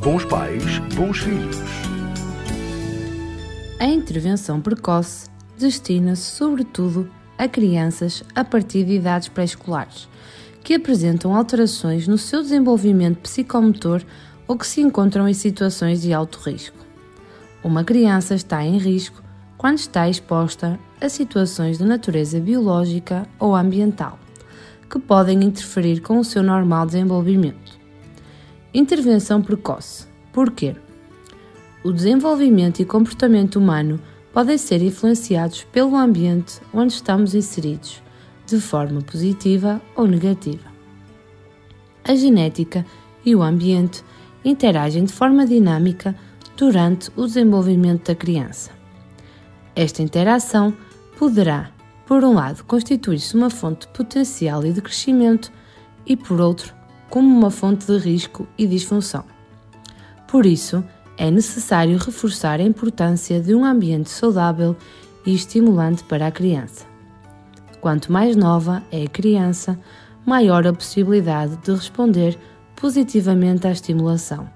Bons pais, bons filhos. A intervenção precoce destina-se, sobretudo, a crianças a partir de idades pré-escolares, que apresentam alterações no seu desenvolvimento psicomotor ou que se encontram em situações de alto risco. Uma criança está em risco quando está exposta a situações de natureza biológica ou ambiental, que podem interferir com o seu normal desenvolvimento. Intervenção precoce. Porquê? O desenvolvimento e comportamento humano podem ser influenciados pelo ambiente onde estamos inseridos, de forma positiva ou negativa. A genética e o ambiente interagem de forma dinâmica durante o desenvolvimento da criança. Esta interação poderá, por um lado, constituir-se uma fonte potencial e de crescimento, e por outro, como uma fonte de risco e disfunção. Por isso, é necessário reforçar a importância de um ambiente saudável e estimulante para a criança. Quanto mais nova é a criança, maior a possibilidade de responder positivamente à estimulação.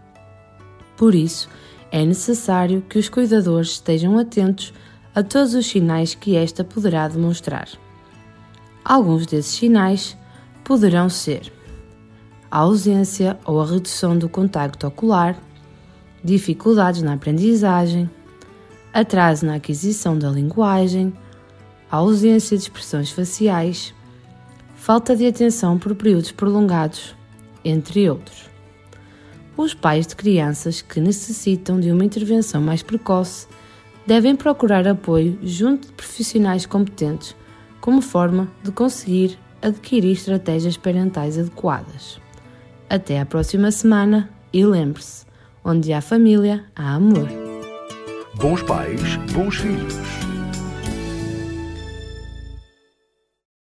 Por isso, é necessário que os cuidadores estejam atentos a todos os sinais que esta poderá demonstrar. Alguns desses sinais poderão ser a ausência ou a redução do contacto ocular, dificuldades na aprendizagem, atraso na aquisição da linguagem, ausência de expressões faciais, falta de atenção por períodos prolongados, entre outros. Os pais de crianças que necessitam de uma intervenção mais precoce devem procurar apoio junto de profissionais competentes, como forma de conseguir adquirir estratégias parentais adequadas. Até à próxima semana e lembre-se: onde há família, há amor. Bons pais, bons filhos.